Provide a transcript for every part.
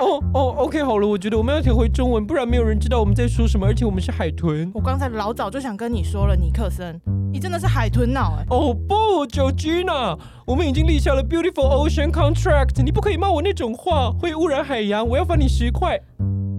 哦哦，OK，好了，我觉得我们要调回中文，不然没有人知道我们在说什么，而且我们是海豚。我刚才老早就想跟你说了，尼克森，你真的是海豚脑哎！哦不，Georgina，我们已经立下了 Beautiful Ocean Contract，你不可以骂我那种话，会污染海洋，我要罚你十块。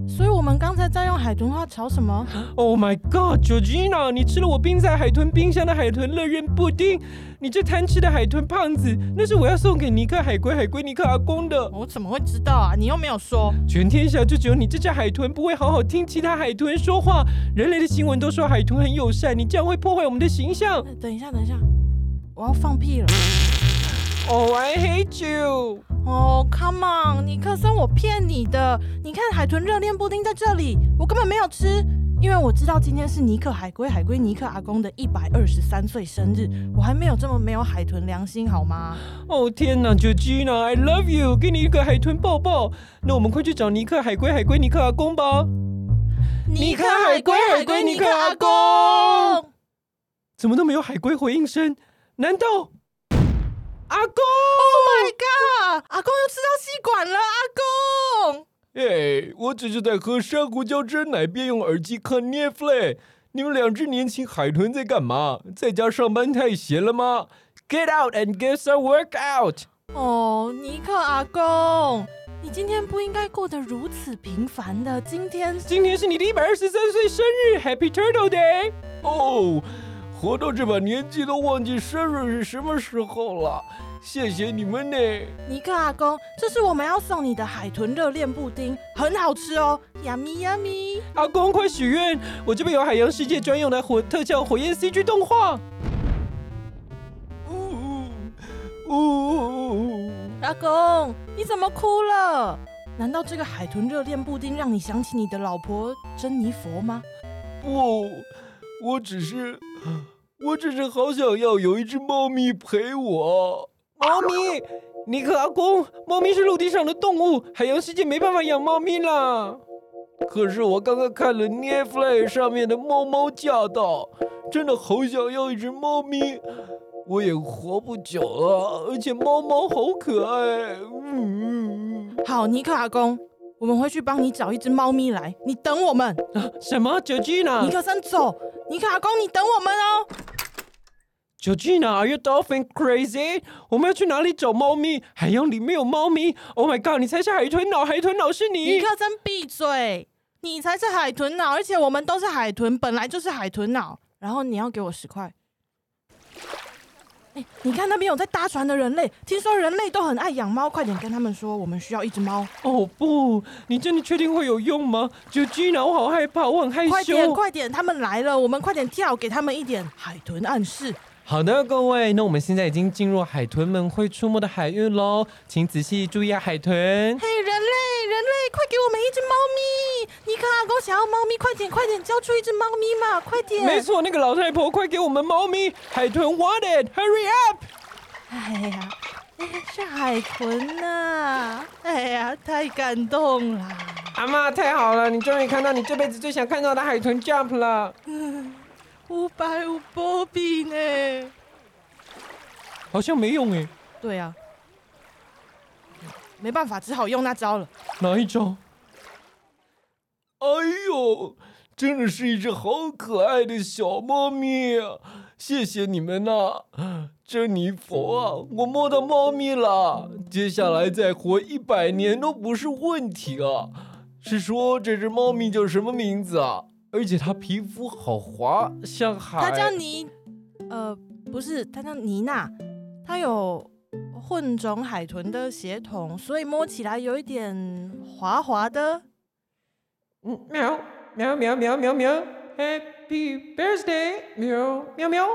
所以我们刚才在用海豚话吵什么？Oh my God，Georgina，你吃了我冰在海豚冰箱的海豚乐园布丁，你这贪吃的海豚胖子，那是我要送给尼克海龟海龟尼克阿公的。我怎么会知道啊？你又没有说。全天下就只有你这只海豚不会好好听其他海豚说话。人类的新闻都说海豚很友善，你这样会破坏我们的形象。呃等一下，等一下，我要放屁了。Oh, I hate you！哦、c o m e on，尼克森，我骗你的。你看海豚热恋布丁在这里，我根本没有吃，因为我知道今天是尼克海龟海龟尼克阿公的一百二十三岁生日，我还没有这么没有海豚良心好吗？哦天哪，Georgina，I love you，给你一个海豚抱抱。那我们快去找尼克海龟海龟尼克阿公吧。尼克海龟海龟尼克阿公怎么都没有海龟回应声？难道阿公？！Oh my god！阿公又吃到吸管了，阿公！哎，我只是在喝珊瑚礁真奶，边用耳机看 Netflix。你们两只年轻海豚在干嘛？在家上班太闲了吗？Get out and get some workout！哦，尼克阿公，你今天不应该过得如此平凡的。今天今天是你的一百二十三岁生日，Happy Turtle Day！哦，活到这把年纪都忘记生日是什么时候了，谢谢你们呢。尼克阿公，这是我们要送你的海豚热恋布丁，很好吃哦，yummy yummy。阿公快许愿，我这边有海洋世界专用的火特效火焰 CG 动画。呜呜阿公，你怎么哭了？难道这个海豚热恋布丁让你想起你的老婆珍妮佛吗？不，我只是，我只是好想要有一只猫咪陪我。猫咪，尼克阿公，猫咪是陆地上的动物，海洋世界没办法养猫咪啦。可是我刚刚看了 Netflix 上面的《猫猫驾到》，真的好想要一只猫咪。我也活不久了，而且猫猫好可爱。嗯，好，尼克阿公，我们会去帮你找一只猫咪来，你等我们。什么？Georgina？尼克森走，尼克阿公，你等我们哦。Georgina，Are you dolphin crazy？我们要去哪里找猫咪？海洋里没有猫咪。Oh my god！你才是海豚脑，海豚脑是尼你。克森闭嘴，你才是海豚脑，而且我们都是海豚，本来就是海豚脑。然后你要给我十块。哎，你看那边有在搭船的人类，听说人类都很爱养猫，快点跟他们说，我们需要一只猫。哦不，你真的确定会有用吗？Georgina，我好害怕，我很害快点，羞。快点，他们来了，我们快点跳，给他们一点海豚暗示。好的，各位，那我们现在已经进入海豚们会出没的海域喽，请仔细注意啊，海豚。嘿，人类，人类，快给我们一只猫咪！尼克阿公想要猫咪，快点，快点，交出一只猫咪嘛，快点！没错，那个老太婆，快给我们猫咪！海豚 want it，hurry up！哎呀，哎呀，是海豚呐、哎呀，太感动了！阿妈，太好了，你终于看到你这辈子最想看到的海豚 jump 了。五百五波比呢？好像没用诶，对啊，没办法，只好用那招了。哪一招？哎呦，真的是一只好可爱的小猫咪啊！谢谢你们呐、珍妮佛啊，我摸到猫咪了，接下来再活一百年都不是问题啊。是说这只猫咪叫什么名字啊？而且它皮肤好滑，像海。它叫妮，呃，不是，它叫妮娜，它有混种海豚的血统，所以摸起来有一点滑滑的。嗯，喵喵喵喵喵喵，Happy Birthday，喵喵喵。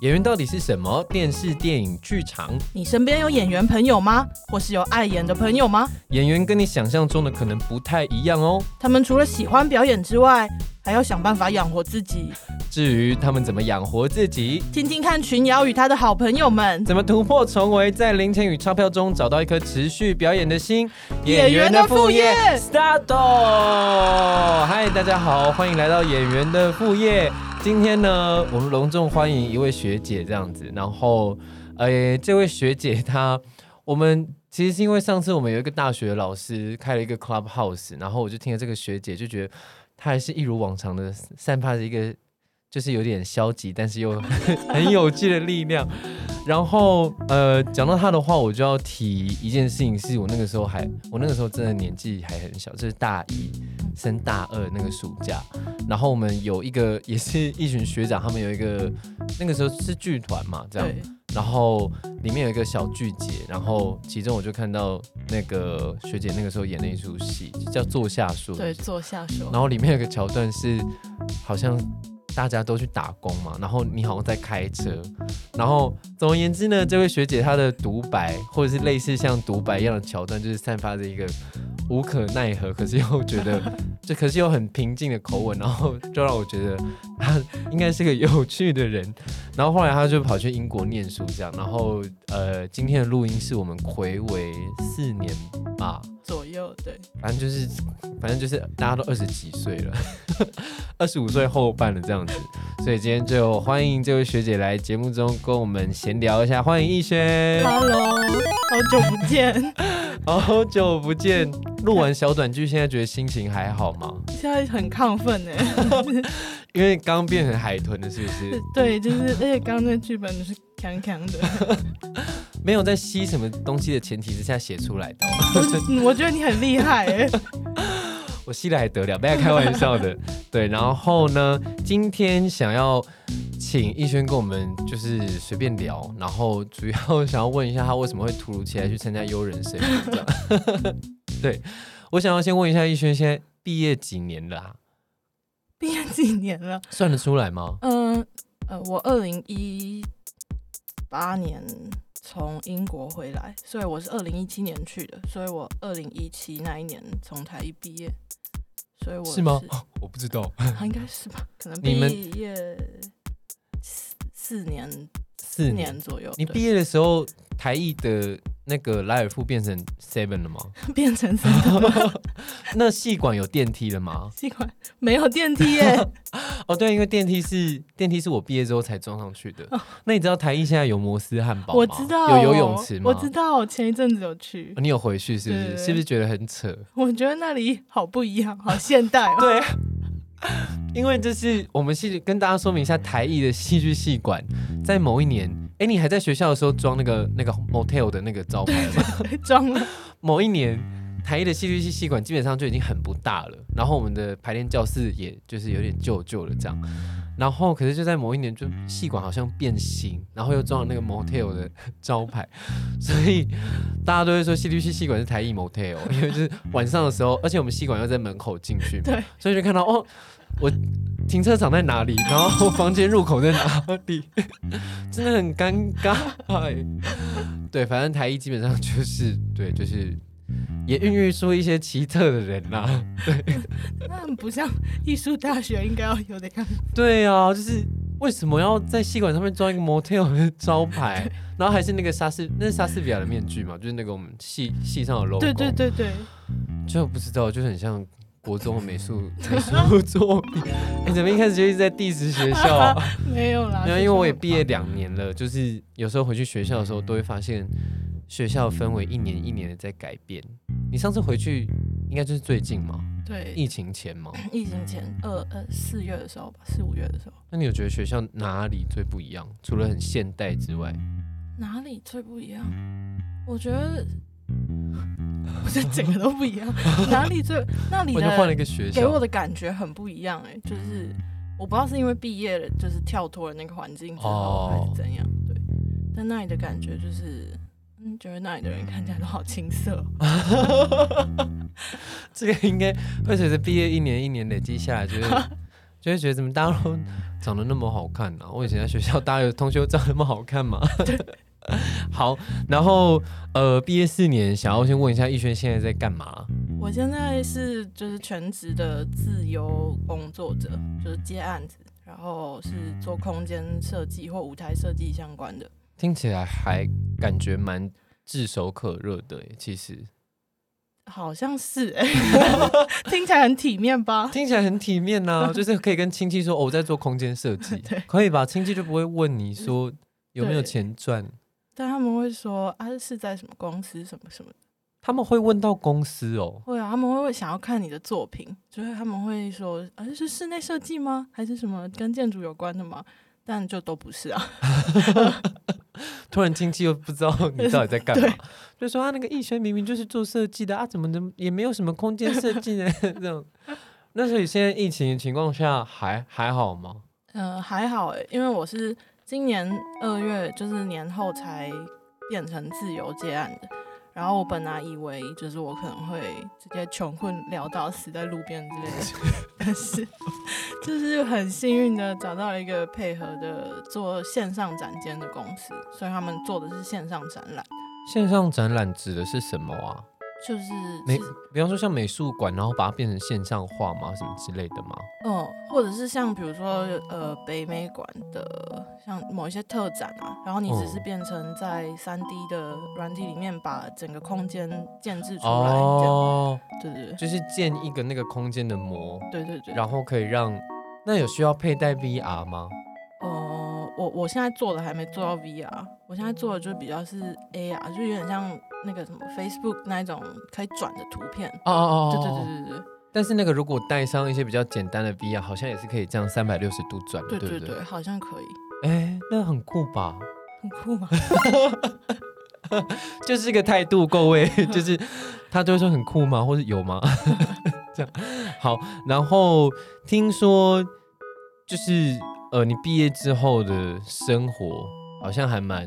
演员到底是什么？电视、电影、剧场，你身边有演员朋友吗？或是有爱演的朋友吗？演员跟你想象中的可能不太一样哦。他们除了喜欢表演之外，还还要想办法养活自己。至于他们怎么养活自己，听听看群瑶与他的好朋友们怎么突破重围，在零钱与钞票中找到一颗持续表演的心。演员的副业，start！嗨，大家好，欢迎来到演员的副业。今天呢，我们隆重欢迎一位学姐，这样子。然后，诶，这位学姐她，我们其实是因为上次我们有一个大学老师开了一个 club house，然后我就听了这个学姐，就觉得她还是一如往常的散发着一个。就是有点消极，但是又很有趣的力量。然后，呃，讲到她的话，我就要提一件事情，是我那个时候还，我那个时候真的年纪还很小，就是大一升大二那个暑假。然后我们有一个，也是一群学长，他们有一个那个时候是剧团嘛，这样。然后里面有一个小剧节，然后其中我就看到那个学姐那个时候演了一出戏，叫《坐下说》。对，《坐下说》。然后里面有个桥段是，好像。大家都去打工嘛，然后你好像在开车，然后总而言之呢，这位学姐她的独白或者是类似像独白一样的桥段，就是散发着一个无可奈何，可是又 觉得就可是又很平静的口吻，然后就让我觉得他应该是个有趣的人。然后后来他就跑去英国念书这样，然后呃，今天的录音是我们回违四年吧。左右对，反正就是，反正就是大家都二十几岁了，二十五岁后半了这样子，所以今天就欢迎这位学姐来节目中跟我们闲聊一下，欢迎逸轩，Hello，好久不见，好久不见，录完小短剧，现在觉得心情还好吗？现在很亢奋哎，因为刚变成海豚了，是不是？对，就是而且刚刚那剧本是强强的。没有在吸什么东西的前提之下写出来的，我觉得你很厉害哎，我吸了还得了，不要开玩笑的。对，然后呢，今天想要请逸轩跟我们就是随便聊，然后主要想要问一下他为什么会突如其来去参加优人生这样。对，我想要先问一下逸轩，现在毕业几年了？毕业几年了？算得出来吗？嗯呃，我二零一八年。从英国回来，所以我是二零一七年去的，所以我二零一七那一年从台一毕业，所以我是吗？我不知道，应该是吧？可能毕业四四年四年左右。你毕业的时候，台艺的。那个莱尔富变成 Seven 了吗？变成 Seven。那戏馆有电梯了吗？戏馆没有电梯耶。哦，对，因为电梯是电梯是我毕业之后才装上去的。那你知道台艺现在有摩斯汉堡吗？我知道。有游泳池吗？我知道，前一阵子有去。你有回去是不是？是不是觉得很扯？我觉得那里好不一样，好现代。对。因为这是我们戏跟大家说明一下，台艺的戏剧戏馆在某一年，哎，你还在学校的时候装那个那个 motel 的那个招牌吗？装了。某一年，台艺的戏剧系戏馆基本上就已经很不大了，然后我们的排练教室也就是有点旧旧的这样，然后可是就在某一年，就戏馆好像变形，然后又装了那个 motel 的 招牌，所以大家都会说戏剧系戏馆是台艺 motel，因为就是晚上的时候，而且我们戏馆要在门口进去，对，所以就看到哦。我停车场在哪里？然后房间入口在哪里？真的很尴尬。对，反正台一基本上就是对，就是也孕育出一些奇特的人呐。对，那不像艺术大学应该要有的样子。对啊，就是为什么要在戏馆上面装一个 motel 的招牌？然后还是那个莎士，那是莎士比亚的面具嘛？就是那个我们戏戏上的 logo。对对对对，就不知道，就很像。国中美术美术作品，你 怎么一开始就一直在 diss 学校？啊没有啦，因为因为我也毕业两年了，就是有时候回去学校的时候，都会发现学校氛围一年一年的在改变。你上次回去应该就是最近嘛？对，疫情前嘛？疫情前，二呃四月的时候吧，四五月的时候。那你有觉得学校哪里最不一样？除了很现代之外，哪里最不一样？我觉得。我觉得整个都不一样，哪里最那里的换了一个学校，给我的感觉很不一样哎，就是我不知道是因为毕业了，就是跳脱了那个环境之后还是怎样，对。但那里的感觉就是，嗯，觉得那里的人看起来都好青涩。这个应该会随着毕业一年一年累积下来，就是 就会觉得怎么大家都长得那么好看呢？我以前在学校，大家有同学长那么好看吗？对。好，然后呃，毕业四年，想要先问一下逸轩现在在干嘛？我现在是就是全职的自由工作者，就是接案子，然后是做空间设计或舞台设计相关的。听起来还感觉蛮炙手可热的耶，其实好像是、欸，听起来很体面吧？听起来很体面呐、就是可以跟亲戚说、哦、我在做空间设计，可以吧？亲戚就不会问你说有没有钱赚，但他们会说啊是在什么公司什么什么的，他们会问到公司哦。会啊，他们会想要看你的作品，就是他们会说啊是室内设计吗？还是什么跟建筑有关的吗？但就都不是啊。突然亲戚又不知道你到底在干嘛，就说啊那个艺轩明明就是做设计的啊，怎么能也没有什么空间设计呢？这种。那所以现在疫情的情况下还还好吗？呃，还好诶，因为我是今年二月，就是年后才变成自由接案的。然后我本来以为就是我可能会直接穷困潦倒死在路边之类的，但是 就是很幸运的找到了一个配合的做线上展间的公司，所以他们做的是线上展览，线上展览指的是什么啊？就是美，比方说像美术馆，然后把它变成线上化吗？什么之类的吗？嗯，或者是像比如说呃北美馆的像某一些特展啊，然后你只是嗯变成在三 D 的软体里面把整个空间建制出来，这样，哦，对对对就是建一个那个空间的模，对对对。然后可以让那有需要佩戴 VR 吗？呃，我我现在做的还没做到 VR，我现在做的就比较是 AR，就有点像那个什么 Facebook 那一种可以转的图片。哦哦哦，对对哦。对对对但是那个如果带上一些比较简单的 VR，好像也是可以这样三百六十度转的，对对不对？好像可以，哎，那很酷吧？很酷吗？就是一个态度，各位，就是他就会说很酷吗？或者有吗？这样好。然后听说就是呃，你毕业之后的生活好像还蛮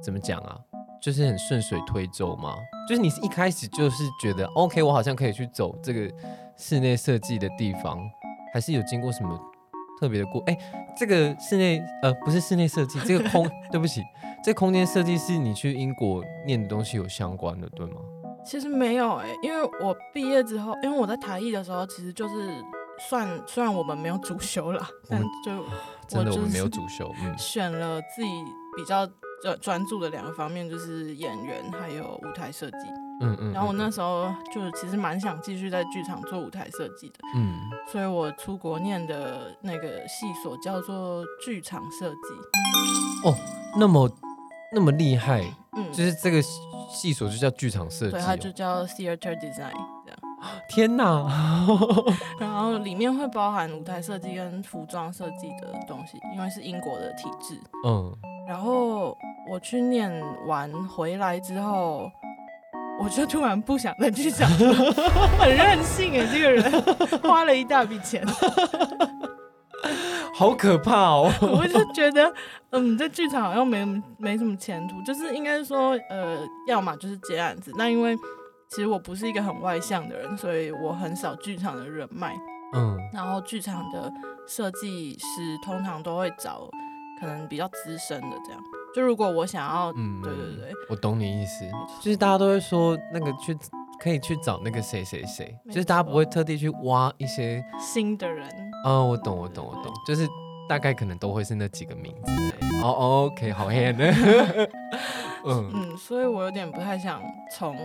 怎么讲啊？就是很顺水推舟吗？就是你是一开始就是觉得 OK，我好像可以去走这个室内设计的地方，还是有经过什么特别的过？哎，这个室内呃不是室内设计，这个 空对不起，这空间设计是你去英国念的东西有相关的，对吗？其实没有哎、因为我毕业之后，因为我在台艺的时候，其实就是算虽然我们没有主修啦，但就真的，我们没有主修，嗯，选了自己比较专专注的两个方面，就是演员还有舞台设计。嗯嗯。然后我嗯那时候就其实蛮想继续在剧场做舞台设计的，嗯，所以我出国念的那个系所叫做剧场设计。哦那么那么厉害，嗯，就是这个系所就叫剧场设计、对，它就哦。叫 theater design 这样。天哪！然后里面会包含舞台设计跟服装设计的东西，因为是英国的体制。嗯，然后我去念完回来之后，我就突然不想再去讲了，很任性哎，这个人 花了一大笔钱，好可怕哦。我就觉得，嗯，在剧场好像没没什么前途，就是应该说，呃，要么就是接案子。那因为其实我不是一个很外向的人，所以我很少剧场的人脉。嗯然后剧场的设计师通常都会找可能比较资深的这样。就如果我想要，嗯，对对对，我懂你意思，就是大家都会说那个去可以去找那个谁谁谁，就是大家不会特地去挖一些。新的人，哦，我懂，我懂，我懂，就是大概可能都会是那几个名字。哦，OK，好 hand。嗯嗯，所以我有点不太想从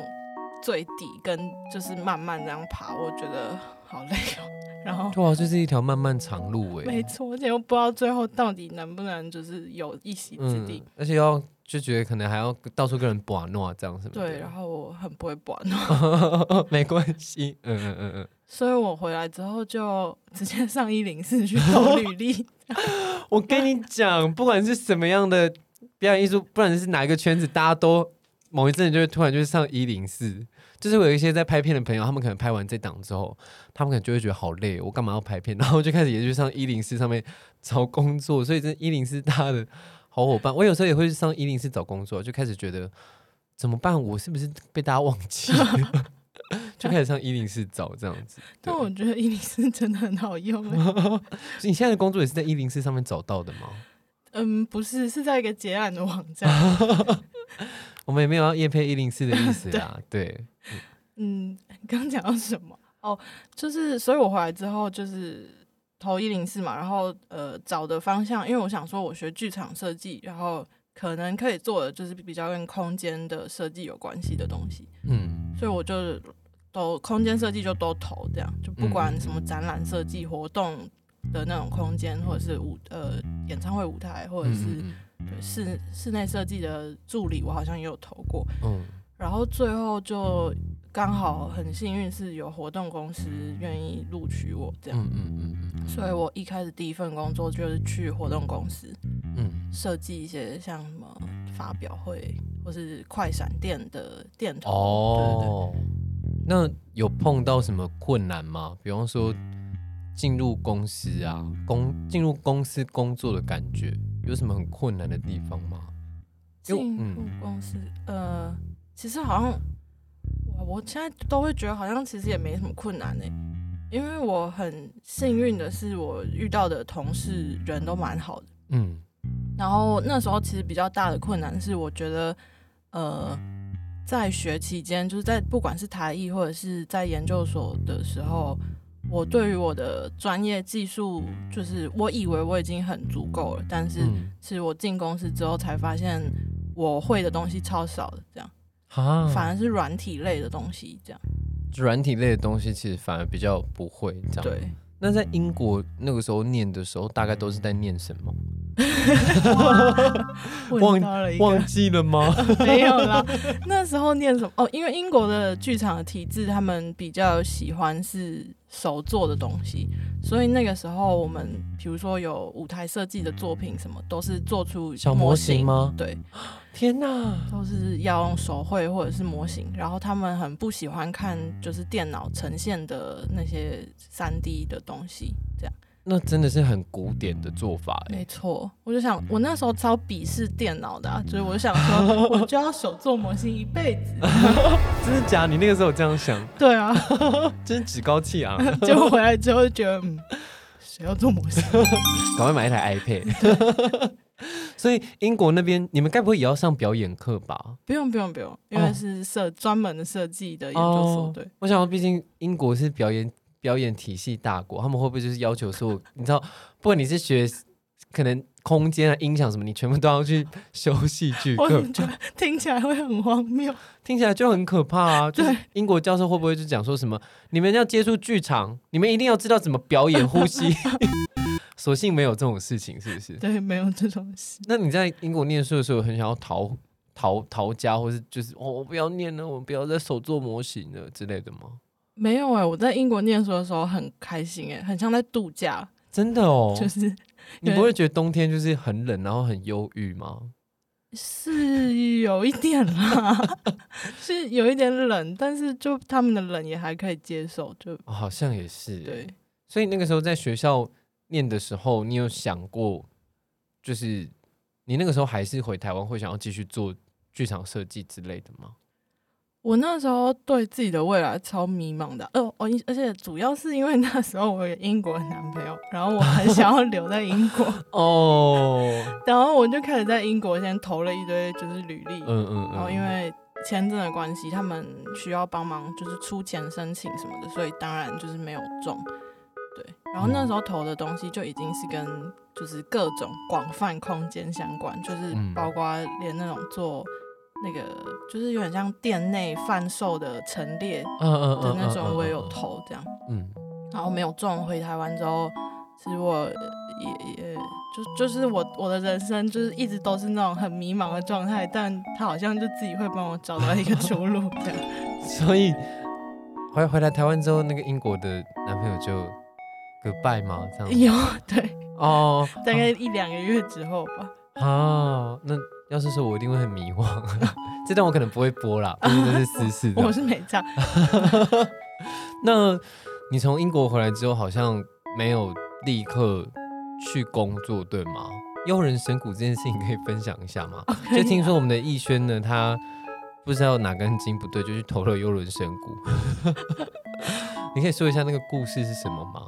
最底跟就是慢慢这样爬，我觉得好累哦。然后对啊，就是一条漫漫长路哎。没错，而且又不知道最后到底能不能就是有一席之地。而且要就觉得可能还要到处跟人把诺这样什么的。对，然后我很不会玩，没关系，嗯嗯嗯嗯。所以我回来之后就直接上一零四去投履历。我跟你讲，不管是什么样的表演艺术，不管是哪一个圈子，大家都某一阵子就会突然就是上一零四。就是我有一些在拍片的朋友，他们可能拍完这档之后，他们可能就会觉得好累，我干嘛要拍片？然后就开始也去上一零四上面找工作。所以这一零四大家的好伙伴，我有时候也会去上一零四找工作，就开始觉得怎么办？我是不是被大家忘记了？就开始上一零四找这样子。但我觉得一零四真的很好用欸。你现在的工作也是在一零四上面找到的吗？嗯，不是，是在一个结案的网站。我们也没有要夜配一零四的意思啦，对，嗯，刚刚讲到什么？哦，就是，所以我回来之后就是投一零四嘛，然后呃找的方向，因为我想说我学剧场设计，然后可能可以做的就是比较跟空间的设计有关系的东西，嗯。所以我就都空间设计就都投，这样就不管什么展览设计、活动的那种空间，或者是舞呃演唱会舞台，或者是嗯对室室内设计的助理，我好像也有投过。嗯然后最后就刚好很幸运是有活动公司愿意录取我这样，嗯嗯嗯嗯所以我一开始第一份工作就是去活动公司嗯设计一些像什么发表会或是快闪店的店头，哦，那有碰到什么困难吗？比方说进入公司啊，公进入公司工作的感觉，有什么很困难的地方吗？进入公司，呃，其实好像哇，我现在都会觉得好像其实也没什么困难呢、因为我很幸运的是，我遇到的同事人都蛮好的。嗯然后那时候其实比较大的困难是，我觉得，呃，在学期间，就是在不管是台艺或者是在研究所的时候，我对于我的专业技术，就是我以为我已经很足够了，但是其实我进公司之后才发现我会的东西超少的，这样啊，反而是软体类的东西，这样软体类的东西其实反而比较不会这样。。对。那在英国那个时候念的时候，大概都是在念什么？问到了忘记了吗？没有啦，那时候念什么？哦，因为英国的剧场的体制，他们比较喜欢是手做的东西，所以那个时候我们比如说有舞台设计的作品，什么都是做出小模型吗对，天哪！都是要用手绘或者是模型。然后他们很不喜欢看就是电脑呈现的那些三 D 的东西，这样。那真的是很古典的做法哎、没错，我就想，我那时候超鄙视电脑的、啊，所以我就想说，我就要手做模型一辈子。真的假？你那个时候有这样想，对啊，真是趾高气昂。结果回来之后就觉得，嗯，谁要做模型？赶快买一台 iPad。所以英国那边，你们该不会也要上表演课吧？不用不用不用，因为是设专门的设计的研究所，哦对，我想，毕竟英国是表演表演体系大国，他们会不会就是要求说，你知道，不管你是学可能空间啊、音响什么，你全部都要去修戏剧 我课，觉得听起来会很荒谬。听起来就很可怕啊！就是对英国教授会不会就讲说什么，你们要接触剧场，你们一定要知道怎么表演、呼吸。所幸没有这种事情，是不是？对，没有这种事。那你在英国念书的时候，很想要逃逃逃家，或是就是哦，我不要念了，我不要再手做模型了之类的吗？没有哎、我在英国念书的时候很开心哎、很像在度假，真的哦，就是你不会觉得冬天就是很冷，然后很忧郁吗？是有一点啦，是有一点冷，但是就他们的冷也还可以接受，就哦好像也是。对。所以那个时候在学校念的时候，你有想过，就是你那个时候还是回台湾会想要继续做剧场设计之类的吗？我那时候对自己的未来超迷茫的，呃，我而且主要是因为那时候我有英国的男朋友，然后我很想要留在英国，哦，然后我就开始在英国先投了一堆就是履历，嗯嗯嗯，然后因为签证的关系，他们需要帮忙就是出钱申请什么的，所以当然就是没有中。对，然后那时候投的东西就已经是跟就是各种广泛空间相关，就是嗯。包括连那种做那个就是有点像店内贩售的陈列的那种，我也有嗯投这样。嗯然后没有中，回台湾之后，其实我也也就就是我我的人生就是一直都是那种很迷茫的状态，但他好像就自己会帮我找到一个出路这样。所以回回来台湾之后，那个英国的男朋友就 goodbye 吗？这样有对，哦，大概一两个月之后吧。哦，那要是说我一定会很迷惘，这段我可能不会播啦，毕竟这是私事的。我是没这样，那你从英国回来之后，好像没有立刻去工作，对吗？幽人神谷这件事情可以分享一下吗？就听说我们的逸轩呢，他不知道哪根筋不对，就去投了幽人神谷。你可以说一下那个故事是什么吗？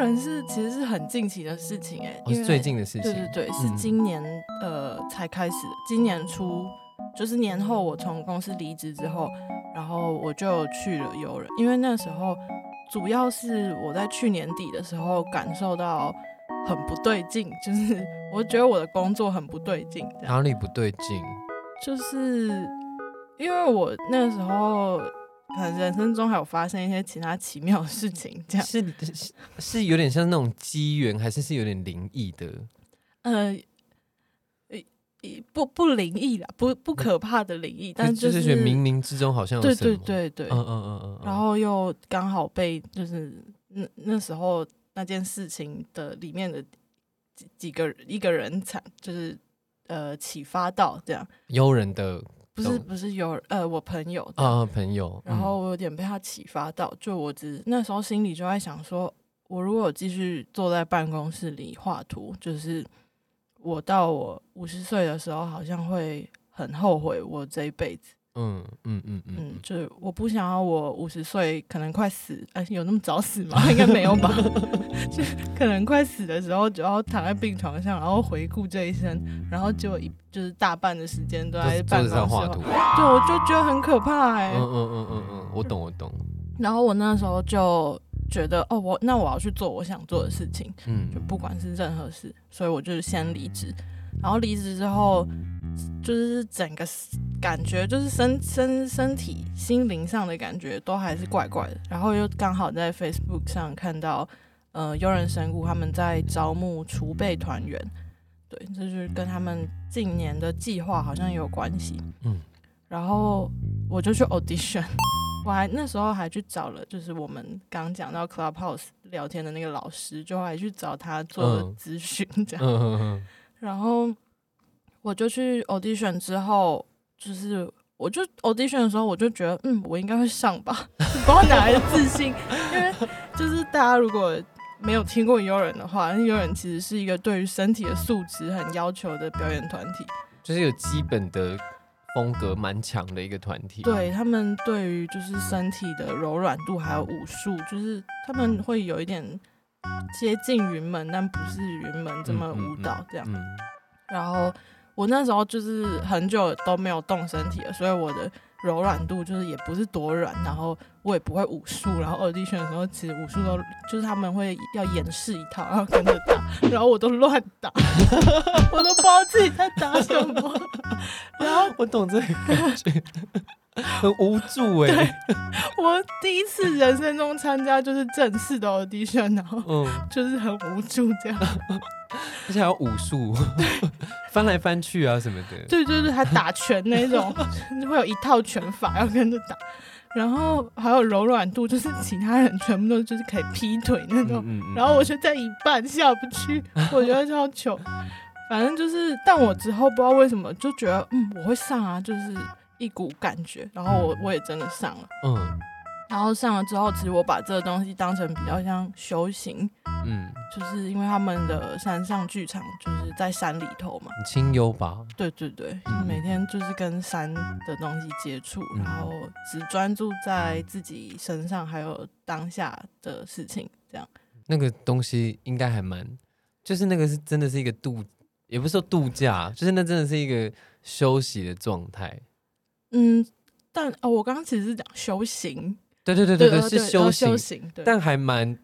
幽人是其实是很近期的事情哎、哦，是最近的事情。对对对，是嗯今年、呃才开始的，今年初就是年后我从公司离职之后，然后我就去了游人，因为那时候主要是我在去年底的时候感受到很不对劲，就是我觉得我的工作很不对劲，哪里不对劲？就是因为我那个时候可能人生中还有发生一些其他奇妙的事情，这样是是是有点像那种机缘，还是是有点灵异的？呃。呃不不灵异啦，不不可怕的灵异，但就是觉得冥冥之中好像有对对对对，嗯嗯嗯嗯嗯，然后又刚好被就是那那时候那件事情的里面的几几个一个人才就是呃启发到这样，悠人的不是不是有呃我朋友啊朋友，然后我有点被他启发到，就我只那时候心里就在想说，我如果继续坐在办公室里画图，就是我到我五十岁的时候，好像会很后悔我这一辈子。嗯嗯嗯嗯嗯，就是我不想要我五十岁可能快死，哎、有那么早死吗？应该没有吧？就可能快死的时候，就要躺在病床上，然后回顾这一生，然后就一就是大半的时间都都在办公室画图，对，我就觉得很可怕哎、嗯嗯嗯嗯嗯，我懂我懂，然后我那时候就觉得，哦，我那我要去做我想做的事情，嗯就不管是任何事，所以我就是先离职。然后离职之后，就是整个感觉，就是身身身体、心灵上的感觉都还是怪怪的。然后又刚好在 Facebook 上看到，呃，悠人神谷他们在招募储备团员，对，这就是跟他们近年的计划好像也有关系。嗯，然后我就去 audition，我还那时候还去找了，就是我们刚讲到 Clubhouse 聊天的那个老师，就还去找他做咨询这样。嗯嗯嗯然后我就去 audition 之后，就是我就 audition 的时候，我就觉得，嗯，我应该会上吧，不知道哪来的自信，因为就是大家如果没有听过悠人的话，那悠人其实是一个对于身体的素质很要求的表演团体。就是有基本的风格蛮强的一个团体，对他们对于就是身体的柔软度还有武术，就是他们会有一点接近云门，但不是云门这么舞蹈这样。嗯。然后我那时候就是很久都没有动身体了，所以我的柔软度就是也不是多软，然后我也不会武术。然后二弟选的时候，其实武术都就是他们会要演示一套，然后跟着打，然后我都乱打，我都不知道自己在打什么。然后我懂这个感觉，很无助 哎，我第一次人生中参加就是正式的 audition，然后嗯，就是很无助这样。而且还有武术，翻来翻去啊什么的，对对对，还打拳那种，就会有一套拳法要跟着打，然后还有柔软度，就是其他人全部都就是可以劈腿那种，嗯嗯。然后我就在一半下不去，我觉得超糗。反正就是，但我之后不知道为什么就觉得，嗯，我会上啊，就是一股感觉，然后我我也真的上了。嗯然后上了之后，其实我把这个东西当成比较像修行，嗯，就是因为他们的山上剧场就是在山里头嘛，很清幽吧，对对对，嗯每天就是跟山的东西接触，嗯然后只专注在自己身上，还有当下的事情，这样。那个东西应该还蛮，就是那个是真的是一个度，也不是说度假，就是那真的是一个休息的状态。嗯，但哦，我刚刚其实是讲修行，对对对对对，呃是修呃行，修行，对，但还蛮，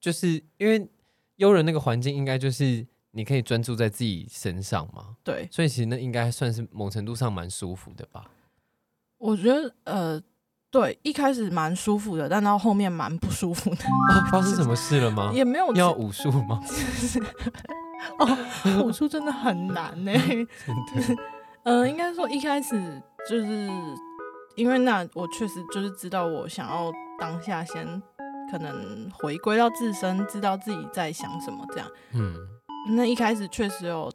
就是因为悠人那个环境，应该就是你可以专注在自己身上嘛，对，所以其实那应该算是某程度上蛮舒服的吧。我觉得呃，对，一开始蛮舒服的，但到后面蛮不舒服的，啊，发生什么事了吗？也没有要武术吗？哦，武术真的很难呢、真的，嗯，应该说一开始就是因为那我确实就是知道我想要当下先可能回归到自身，知道自己在想什么这样。嗯那一开始确实有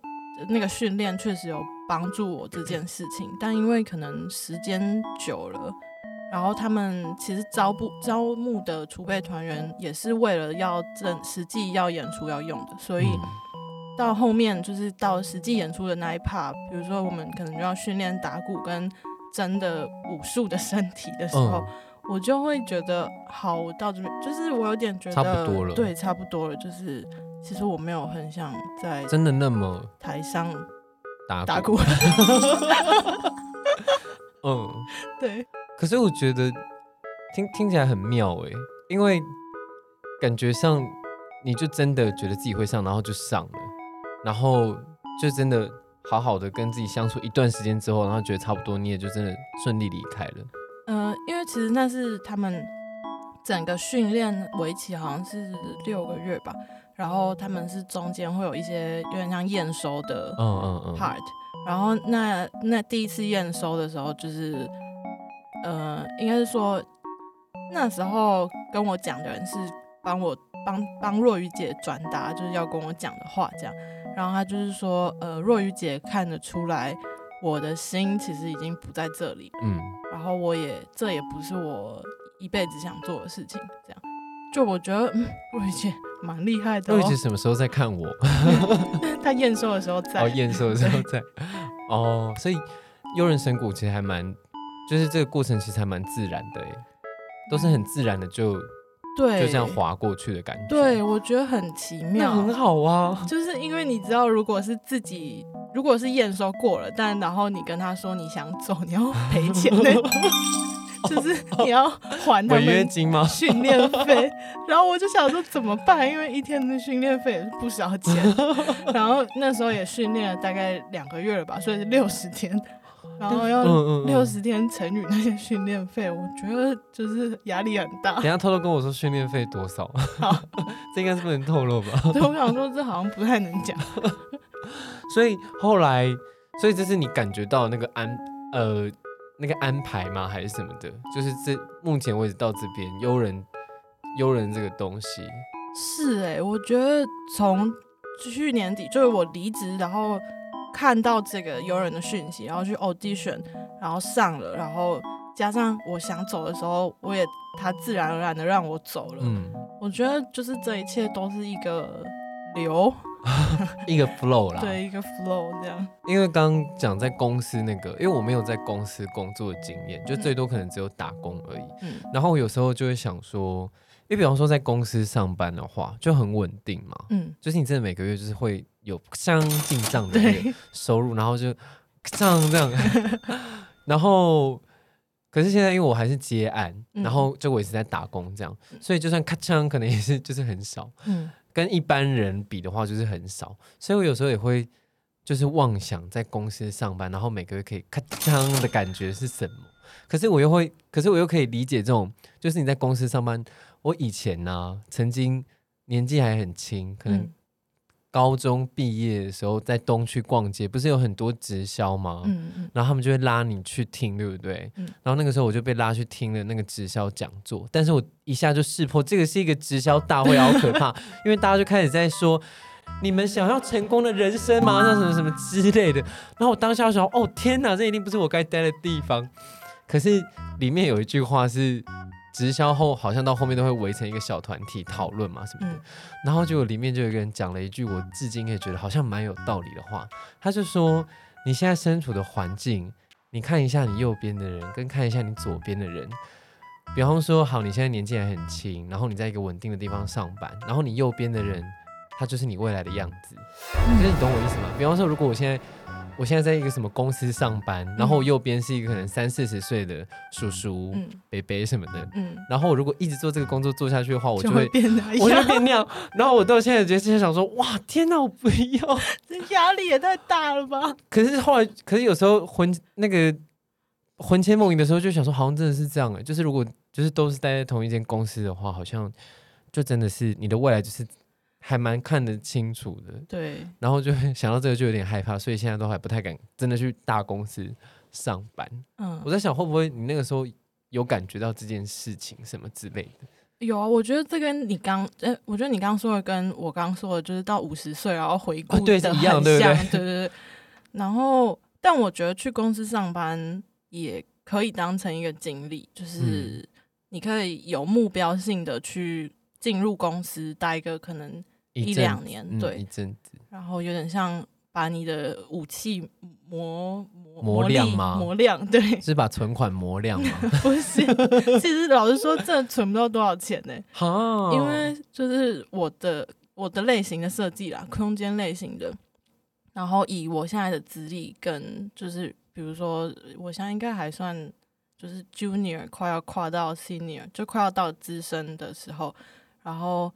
那个训练，确实有帮助我这件事情，但因为可能时间久了。然后他们其实招不招募的储备团员也是为了要正实际要演出要用的，所以嗯到后面就是到实际演出的那一 part，比如说我们可能就要训练打鼓跟真的武术的身体的时候，嗯。我就会觉得好，我到这边就是我有点觉得差不多了对，差不多了，就是其实我没有很想在真的那么台上打打鼓，嗯，对，可是我觉得听听起来很妙哎，因为感觉上你就真的觉得自己会上，然后就上了，然后就真的好好的跟自己相处一段时间之后，然后觉得差不多，你也就真的顺利离开了。嗯、因为其实那是他们整个训练为期好像是六个月吧，然后他们是中间会有一些有点像验收的嗯嗯嗯，part，然后那那第一次验收的时候，就是呃，应该是说那时候跟我讲的人是帮我帮帮若雨姐转达，就是要跟我讲的话这样，然后他就是说，呃，若雨姐看得出来我的心其实已经不在这里，嗯。然后我也这也不是我一辈子想做的事情，这样，就我觉得嗯，若雨姐蛮厉害的、哦。若雨姐，什么时候在看我？她验收的时候在，哦，验收的时候在。哦，所以幽人神谷其实还蛮，就是这个过程其实还蛮自然的耶，都是很自然的就对，就这样划过去的感觉。对，，我觉得很奇那妙，很好啊。就是因为你知道，如果是自己，如果是验收过了，但然后你跟他说你想走，你要赔钱那种，就是你要还他违约们金吗？训练费。然后我就想说怎么办，因为一天的训练费也是不少钱。然后那时候也训练了大概两个月了吧，所以是六十天，然后要六十天乘以那些训练费，我觉得就是压力很大等。下偷偷跟我说训练费多少？好 这应该是不能透露吧？对我想说，这好像不太能讲。所以后来，所以这是你感觉到那个安呃那个安排吗？还是什么的？就是这目前为止到这边悠人悠人这个东西，是哎、我觉得从去年底就是我离职，然后看到这个有人的讯息，然后去 audition，然后上了，然后加上我想走的时候，我也他自然而然的让我走了。嗯，我觉得就是这一切都是一个流，一个 flow 啦。对，一个 flow 这样。因为刚刚讲在公司那个，因为我没有在公司工作的经验，就嗯最多可能只有打工而已。嗯然后我有时候就会想说，因为比方说在公司上班的话，就很稳定嘛，嗯，就是你真的每个月就是会有相进账的收入，然后就这样这样，然后可是现在因为我还是接案，嗯。然后就我一直在打工这样，所以就算咔嚓可能也是就是很少，嗯。跟一般人比的话就是很少，所以我有时候也会就是妄想在公司上班，然后每个月可以咔嚓的感觉是什么？可是我又会，可是我又可以理解这种，就是你在公司上班，我以前呢、曾经年纪还很轻，可能嗯高中毕业的时候在东区逛街，不是有很多直销吗？嗯嗯然后他们就会拉你去听，对不对？嗯然后那个时候我就被拉去听了那个直销讲座，但是我一下就识破这个是一个直销大会，好可怕，因为大家就开始在说。你们想要成功的人生吗？那什么什么之类的。然后我当下就想，哦天哪，这一定不是我该待的地方。可是里面有一句话是，直销后好像到后面都会围成一个小团体讨论嘛什么的。嗯然后就里面就有一个人讲了一句我至今也觉得好像蛮有道理的话，他就说：你现在身处的环境，你看一下你右边的人，跟看一下你左边的人。比方说，好，你现在年纪还很轻，然后你在一个稳定的地方上班，然后你右边的人，他就是你未来的样子，就是你懂我意思吗？比方说，如果我现在我现在在一个什么公司上班，然后我右边是一个可能三四十岁的叔叔、嗯伯伯什么的，嗯，然后我如果一直做这个工作做下去的话，我就就会会变那我就样，变那样。然后我到现在觉得想说，哇，天哪，我不要。这压力也太大了吧？可是后来，可是有时候魂那个魂牵梦萦的时候，就想说，好像真的是这样哎。就是如果就是都是待在同一间公司的话，好像就真的是你的未来就是还蛮看得清楚的。对，然后就 想到这个就有点害怕，所以现在都还不太敢真的去大公司上班。嗯我，在想，会不会你那个时候有感觉到这件事情什么之类的？有啊，我觉得这跟你刚，呃，我觉得你刚刚说的跟我刚刚说的，就是到五十岁然后回顾啊对的是一样很对不对对对对。然后，但我觉得去公司上班也可以当成一个经历，就是你可以有目标性的去进入公司待一个可能一阵两年，嗯对一，阵子。然后有点像把你的武器磨磨磨亮吗磨亮，对，是把存款磨亮吗？不是。其实老实说，真的存不到多少钱呢、哈因为就是我的我的类型的设计啦，空间类型的，然后以我现在的资历跟就是比如说我现在应该还算就是 junior 快要跨到 senior，就快要到资深的时候，然后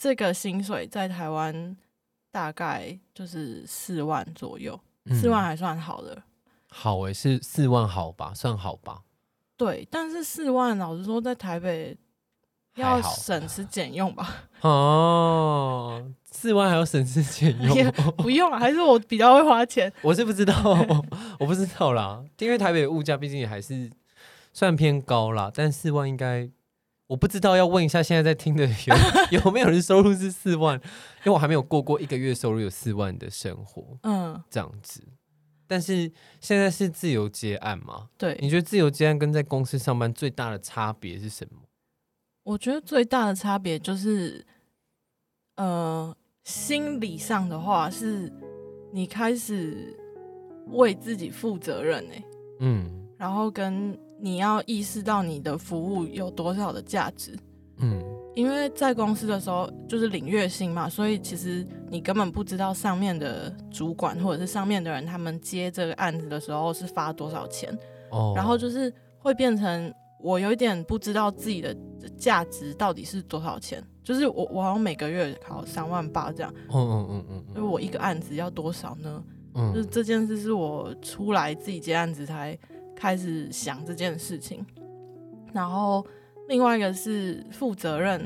这个薪水在台湾大概就是四万左右，四万嗯还算好的。好诶，是四万好吧，算好吧，对，但是四万老实说，在台北要省吃俭用吧？哦，四万还要省吃俭用，不用啊，还是我比较会花钱。我是不知道，我不知道啦，因为台北的物价毕竟也还是算偏高啦，但四万应该。我不知道，要问一下现在在听的有 有没有人收入是四万，因为我还没有过过一个月收入有四万的生活嗯，这样子。但是现在是自由接案吗？对，你觉得自由接案跟在公司上班最大的差别是什么？我觉得最大的差别就是，呃，心理上的话是，你开始为自己负责任哎、嗯然后跟你要意识到你的服务有多少的价值。嗯。因为在公司的时候就是领月薪嘛，所以其实你根本不知道上面的主管或者是上面的人他们接这个案子的时候是发多少钱，哦，然后就是会变成我有一点不知道自己的价值到底是多少钱，就是我我好像每个月考三万八这样，嗯嗯嗯嗯就是我一个案子要多少呢？嗯。就是这件事是我出来自己接案子才开始想这件事情，然后另外一个是负责任，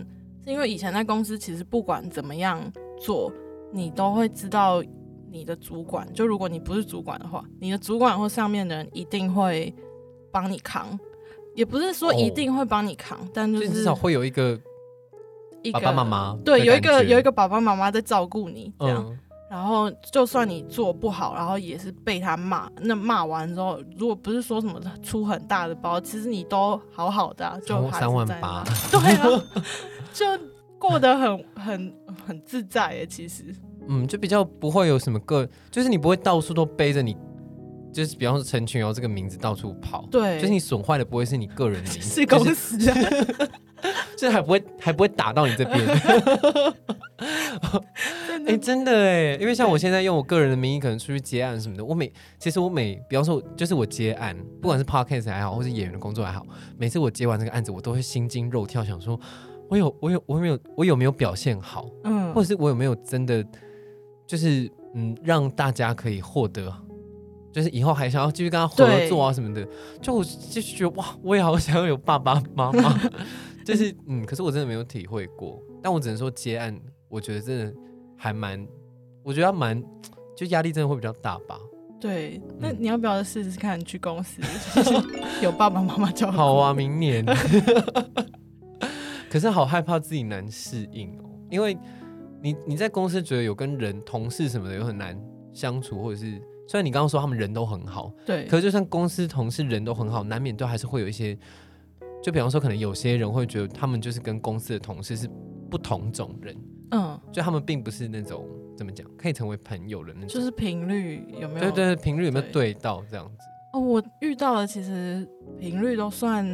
是因为以前在公司其实不管怎么样做，你都会知道你的主管，就如果你不是主管的话，你的主管或上面的人一定会帮你扛，也不是说一定会帮你扛，但就就是至少会有一个一个爸爸妈妈对，有一个有一个爸爸妈妈在照顾你这样。嗯然后就算你做不好，然后也是被他骂。那骂完之后，如果不是说什么出很大的包，其实你都好好的啊、就三万八，对啊，就过得很很很自在耶。其实，嗯，就比较不会有什么个，就是你不会到处都背着你，就是比方说陈群瑶这个名字到处跑，对，就是你损坏的不会是你个人的名字，是就是公司啊，就是还不会还不会打到你这边。真哎、的真的哎，因为像我现在用我个人的名义，可能出去接案什么的，我每其实我每，比方说，就是我接案，不管是 podcast 还好，或是演员的工作还好，每次我接完这个案子，我都会心惊肉跳，想说，我有我有我有没有我有没有表现好，嗯或者是我有没有真的就是嗯，让大家可以获得，就是以后还想要继续跟他合作啊什么的，就我就觉得哇，我也好想要有爸爸妈妈，就是嗯，可是我真的没有体会过，但我只能说接案，我觉得真的还蛮，我觉得还蛮，就压力真的会比较大吧。对。那嗯你要不要试试看去公司，就是 有爸爸妈妈教？好啊，，明年。可是好害怕自己难适应哦，因为你你在公司觉得有跟人、同事什么的有很难相处，或者是虽然你刚刚说他们人都很好，对，可是就算公司同事人都很好，难免都还是会有一些，就比方说可能有些人会觉得他们就是跟公司的同事是不同种人，嗯，就他们并不是那种怎么讲可以成为朋友的那种，就是频率有没有？对对，频率有没有对对到这样子？哦，我遇到的其实频率都算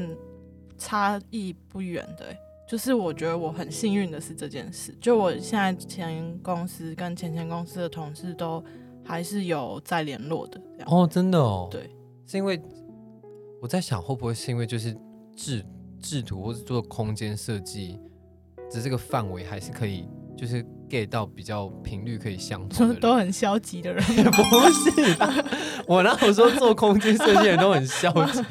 差异不远的欸，就是我觉得我很幸运的是这件事，就我现在前公司跟前前公司的同事都还是有在联络的。哦，真的哦，对，是因为我在想会不会是因为就是制制图或者做空间设计的这个范围还是可以就是 get 到比较频率可以相同说的。都很消极的人，不是啦，我哪有说做空间设计的人都很消极？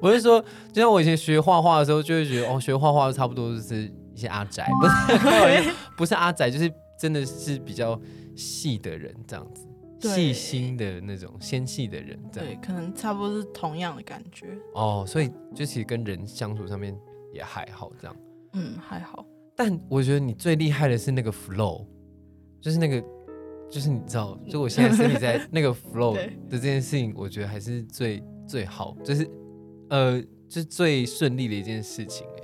我是说，就像我以前学画画的时候，就会觉得哦，学画画差不多就是一些阿宅，不 是不是阿宅，就是真的是比较细的人这样子，对细心的那种纤细的人这样对，。可能差不多是同样的感觉。哦，所以就其实跟人相处上面也还好这样。嗯，还好。但我觉得你最厉害的是那个 flow，就是那个，就是你知道，就我现在身体在 那个 flow 的这件事情，我觉得还是最最好，就是呃，就是最顺利的一件事情哎，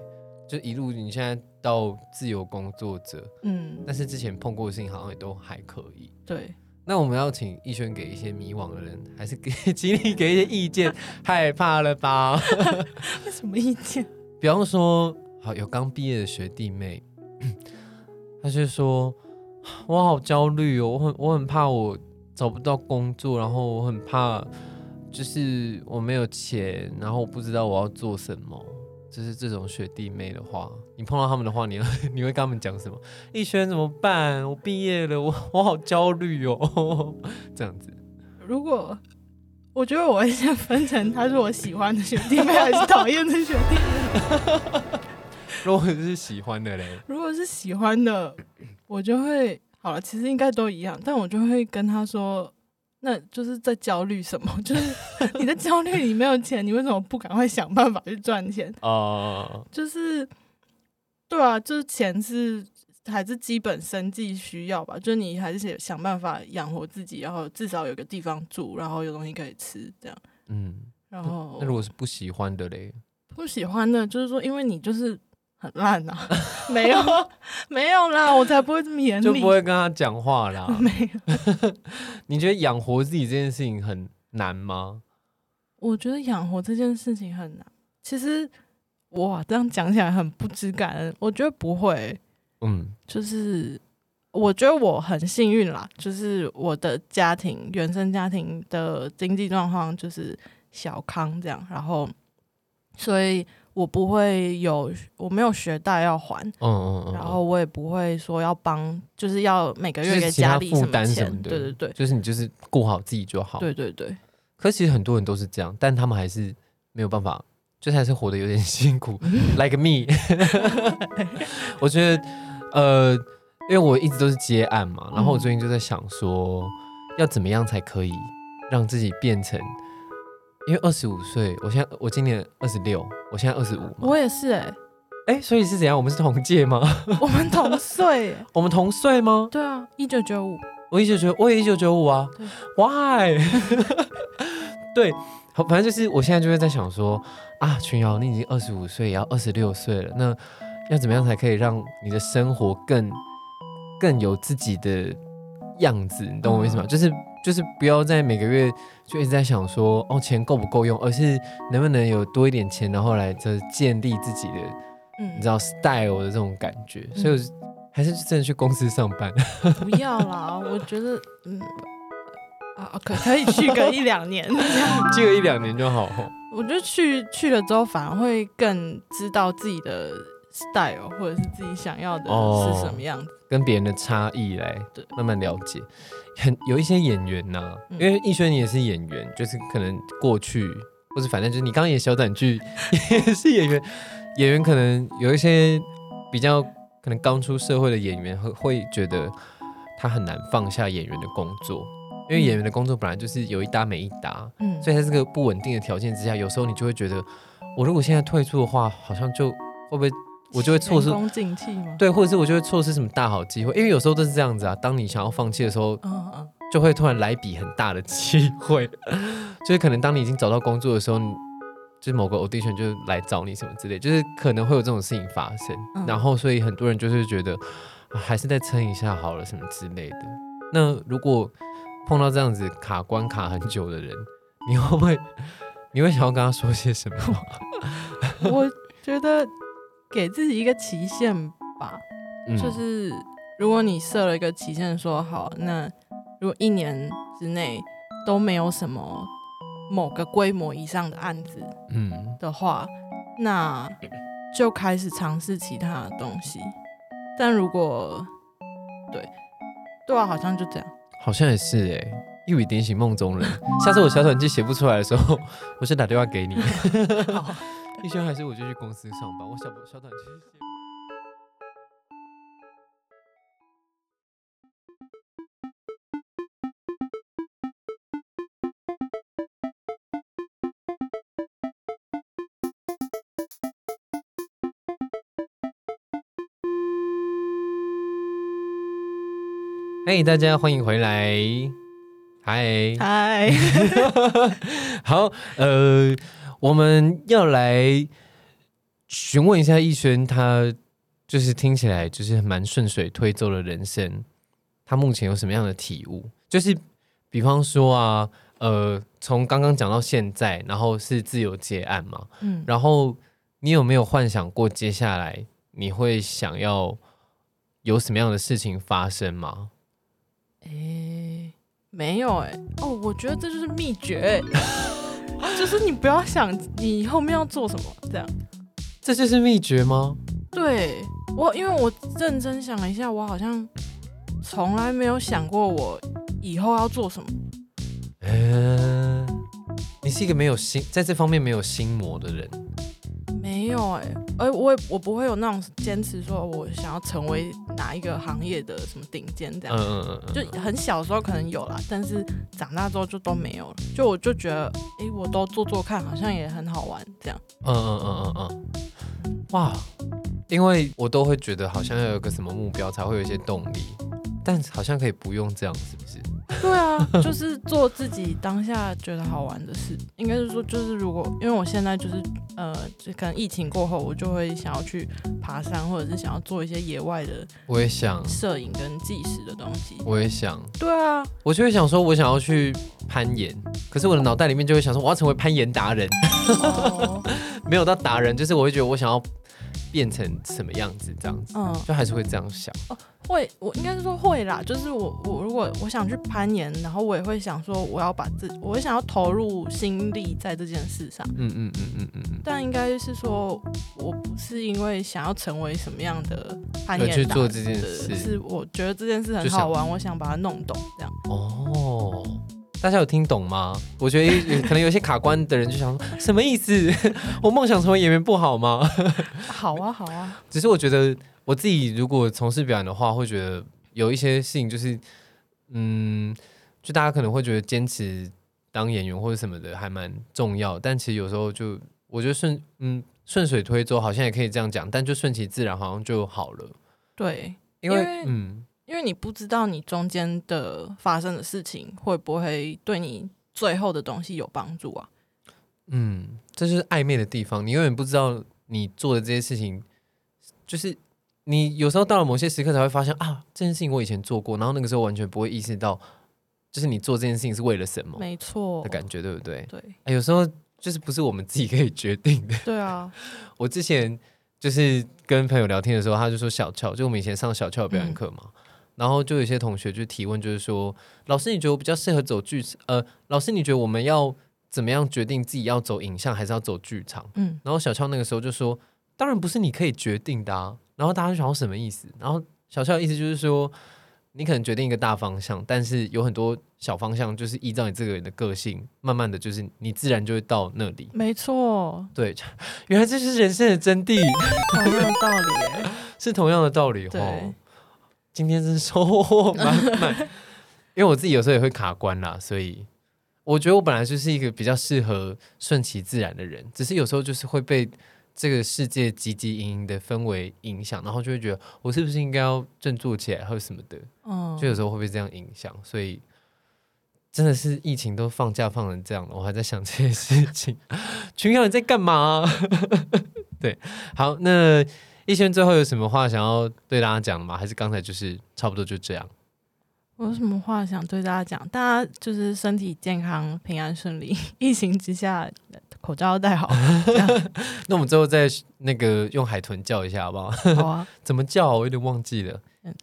就一路你现在到自由工作者，嗯，但是之前碰过的事情好像也都还可以。对，那我们要请逸轩给一些迷惘的人，还是给 请你给一些意见？害怕了吧？什么意见？比方说，好有刚毕业的学弟妹，他就说，我好焦虑哦，我很我很怕我找不到工作，然后我很怕就是我没有钱，然后我不知道我要做什么，就是这种学弟妹的话，你碰到他们的话，你 你会跟他们讲什么？逸轩怎么办？我毕业了，我我好焦虑哦，这样子。如果我觉得我会先分成他是我喜欢的学弟妹还是讨厌的学弟妹。如果是喜欢的嘞，如果是喜欢的，我就会好了。其实应该都一样，但我就会跟他说，那就是在焦虑什么？就是你的焦虑，你没有钱，你为什么不赶快想办法去赚钱？哦、就是对啊，就是钱是还是基本生计需要吧，就是你还是得想办法养活自己，然后至少有个地方住，然后有东西可以吃，这样。嗯，然后那如果是不喜欢的嘞，不喜欢的，就是说，因为你就是很烂啊，没有没有啦，我才不会这么严厉，就不会跟他讲话啦。没有。你觉得养活自己这件事情很难吗？我觉得养活这件事情很难。其实哇，这样讲起来很不知感恩。我觉得不会，嗯就是我觉得我很幸运啦，就是我的家庭原生家庭的经济状况就是小康这样，然后所以我不会有我没有学贷要还，嗯嗯嗯，然后我也不会说要帮，就是要每个月给家里什么钱对对对就是你就是顾好自己就好。，对对对，可其实很多人都是这样，但他们还是没有办法，就是还是活得有点辛苦，like me。我觉得，呃，因为我一直都是接案嘛，然后我最近就在想说，要怎么样才可以让自己变成，因为二十五岁，我现在我今年二十六，我现在二十五嘛，我也是哎、哎、所以是怎样？我们是同届吗？我们同岁，我们同岁吗？对啊，一九九五，我一九九，我也一九九五啊，Why？对，好，反正就是我现在就会在想说啊，群瑶，你已经二十五岁，也要二十六岁了，那要怎么样才可以让你的生活更更有自己的样子？你懂我意思吗？嗯就是就是不要在每个月就一直在想说哦钱够不够用，而是能不能有多一点钱，然后来就是建立自己的嗯你知道 style 的这种感觉，所以我还是真的去公司上班。不要啦，我觉得嗯啊可可以去个一两年 去个，一两年就好。我觉得去去了之后反而会更知道自己的 style 或者是自己想要的哦是什么样子。跟别人的差异来对慢慢了解。很有一些演员呐、嗯因为逸轩你也是演员，就是可能过去或者反正就是你刚刚演小短剧 也是演员，演员可能有一些比较可能刚出社会的演员会会觉得他很难放下演员的工作，因为嗯演员的工作本来就是有一搭没一搭，嗯，所以在这个不稳定的条件之下，有时候你就会觉得，我如果现在退出的话，好像就会不会我就会错失？对，或者是我就会错失什么大好机会，因为有时候都是这样子啊。当你想要放弃的时候，嗯嗯就会突然来一笔很大的机会，就是可能当你已经找到工作的时候，你就是某个 audition 就来找你什么之类，就是可能会有这种事情发生。嗯然后，所以很多人就是觉得、啊还是再撑一下好了，什么之类的。那如果碰到这样子卡关卡很久的人，你会不会 你会想要跟他说些什么？嗯，我觉得给自己一个期限吧，嗯就是如果你设了一个期限，说好，那如果一年之内都没有什么某个规模以上的案子嗯的话，那就开始尝试其他的东西。但如果对对啊，好像就这样。好像也是哎、一语点醒梦中人。下次我小短剧写不出来的时候，我先打电话给你。好，逸轩还是我就去公司上班，我小小短剧大家欢迎回来，嗨，嗨，好，呃，我们要来询问一下逸轩，他就是听起来就是蛮顺水推舟的人生，他目前有什么样的体悟？就是比方说啊，呃，从刚刚讲到现在，然后是自由结案嘛，嗯，然后你有没有幻想过接下来你会想要有什么样的事情发生吗？诶、没有哎、哦，我觉得这就是秘诀欸、就是你不要想你后面要做什么，这样。这就是秘诀吗？对我，因为我认真想了一下，我好像从来没有想过我以后要做什么。嗯、你是一个没有心在这方面没有心魔的人。没有哎、而我也我不会有那种坚持说我想要成为哪一个行业的什么顶尖这样。嗯嗯嗯嗯，就很小的时候可能有啦，但是长大之后就都没有了。就我就觉得，哎，我都做做看，好像也很好玩，这样。嗯嗯嗯嗯嗯，哇！因为我都会觉得好像要有个什么目标才会有一些动力，但好像可以不用这样，是不是？对啊，就是做自己当下觉得好玩的事。应该是说，就是如果因为我现在就是呃，就可能疫情过后，我就会想要去爬山，或者是想要做一些野外的我也想，摄影跟纪实的东西。我也想，对啊，我就会想说，我想要去攀岩，可是我的脑袋里面就会想说，我要成为攀岩达人，哦，没有到达人，就是我会觉得我想要变成什么样子，这样子，嗯，就还是会这样想。哦会，我应该是说会啦。就是我我如果我想去攀岩，然后我也会想说，我要把自，我想要投入心力在这件事上。嗯嗯嗯嗯嗯嗯，但应该是说，我不是因为想要成为什么样的攀岩去做这件事是我觉得这件事很好玩，我想把它弄懂，这样。哦。大家有听懂吗？我觉得 可能有些卡关的人就想说，什么意思？我梦想成为演员不好吗？好啊，好啊，只是我觉得我自己如果从事表演的话，会觉得有一些事情就是，嗯，就大家可能会觉得坚持当演员或者什么的还蛮重要，但其实有时候就我觉得顺嗯顺水推舟好像也可以这样讲，但就顺其自然好像就好了，对，因为因为嗯因为你不知道你中间的发生的事情会不会对你最后的东西有帮助啊。嗯，这就是暧昧的地方，你永远不知道你做的这些事情，就是你有时候到了某些时刻才会发现啊，这件事情我以前做过，然后那个时候完全不会意识到，就是你做这件事情是为了什么没错的，感觉，对不对？对哎有时候就是不是我们自己可以决定的。对啊，我之前就是跟朋友聊天的时候，他就说小俏，就我们以前上小俏表演课嘛，然后就有些同学就提问，就是说，老师你觉得我比较适合走剧，呃，老师你觉得我们要怎么样决定自己要走影像还是要走剧场？嗯，然后小俏那个时候就说，当然不是你可以决定的啊。然后大家就想说什么意思？然后小俏的意思就是说，你可能决定一个大方向，但是有很多小方向，就是依照你这个人的个性，慢慢的就是你自然就会到那里。没错，对，原来这是人生的真谛，同样的道理。是同样的道理对哦。今天真是收获满满，因为我自己有时候也会卡关啦，所以我觉得我本来就是一个比较适合顺其自然的人，只是有时候就是会被这个世界汲汲营营的氛围影响，然后就会觉得我是不是应该要振作起来或者什么的，嗯，就有时候会被这样影响，所以真的是疫情都放假放成这样了，我还在想这些事情。群友你在干嘛？对，好，那逸轩最后有什么话想要对大家讲的吗？还是刚才就是差不多就这样？我有什么话想对大家讲？大家就是身体健康、平安顺利。疫情之下，口罩要戴好。那我们最后再那个用海豚叫一下好不好？好啊，怎么叫啊？我有点忘记了。嗯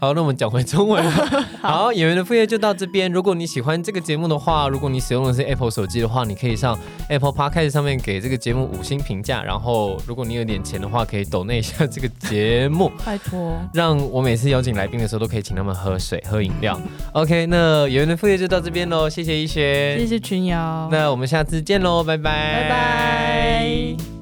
好，那我们讲回中文。好，演员的副业就到这边。如果你喜欢这个节目的话，如果你使用的是 Apple 手机的话，你可以上 Apple Podcast 上面给这个节目五星评价。然后，如果你有点钱的话，可以抖那一下这个节目，拜托。让我每次邀请来宾的时候都可以请他们喝水、喝饮料。OK，那演员的副业就到这边喽，谢谢一轩，谢谢群瑶，那我们下次见喽，拜拜，拜拜。